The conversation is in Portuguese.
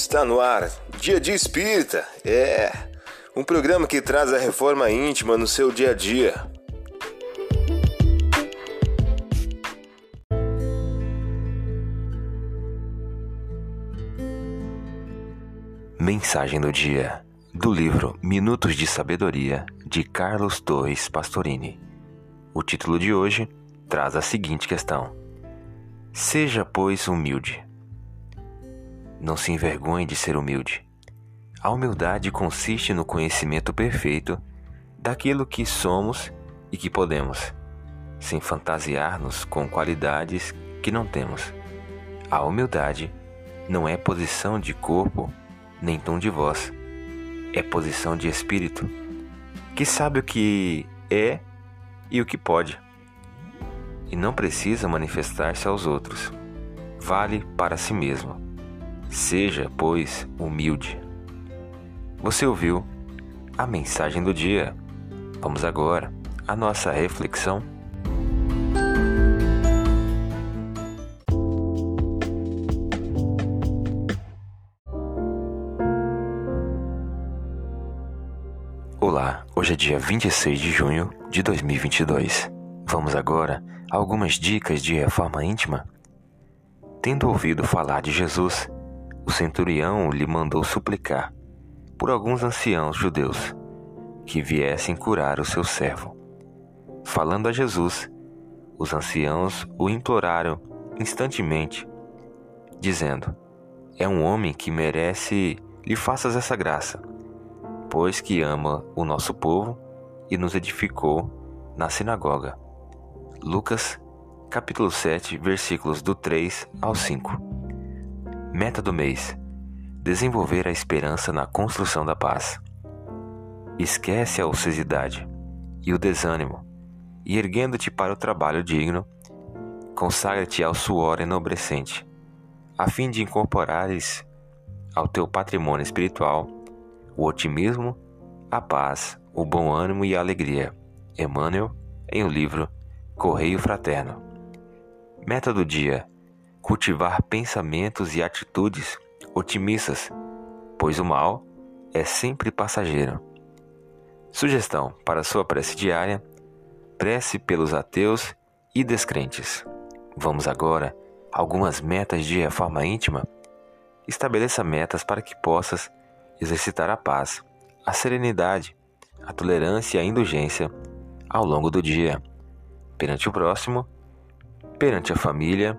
Está no ar, Dia de Espírita. É um programa que traz a reforma íntima no seu dia a dia. Mensagem do dia do livro Minutos de Sabedoria de Carlos Torres Pastorini. O título de hoje traz a seguinte questão: Seja, pois, humilde. Não se envergonhe de ser humilde. A humildade consiste no conhecimento perfeito daquilo que somos e que podemos, sem fantasiar-nos com qualidades que não temos. A humildade não é posição de corpo nem tom de voz, é posição de espírito, que sabe o que é e o que pode, e não precisa manifestar-se aos outros. Vale para si mesmo. Seja, pois, humilde. Você ouviu a mensagem do dia. Vamos agora à nossa reflexão. Olá, hoje é dia 26 de junho de 2022. Vamos agora a algumas dicas de reforma íntima? Tendo ouvido falar de Jesus, o centurião lhe mandou suplicar por alguns anciãos judeus que viessem curar o seu servo. Falando a Jesus, os anciãos o imploraram instantemente, dizendo: É um homem que merece lhe faças essa graça, pois que ama o nosso povo e nos edificou na sinagoga. Lucas, capítulo 7, versículos do 3 ao 5. Meta do mês: desenvolver a esperança na construção da paz. Esquece a ociosidade e o desânimo, e erguendo-te para o trabalho digno, consagra-te ao suor enobrecente, a fim de incorporares ao teu patrimônio espiritual o otimismo, a paz, o bom ânimo e a alegria. Emmanuel, em o livro Correio Fraterno. Meta do dia: cultivar pensamentos e atitudes otimistas, pois o mal é sempre passageiro. Sugestão para sua prece diária: prece pelos ateus e descrentes. Vamos agora a algumas metas de reforma íntima. Estabeleça metas para que possas exercitar a paz, a serenidade, a tolerância e a indulgência ao longo do dia, perante o próximo, perante a família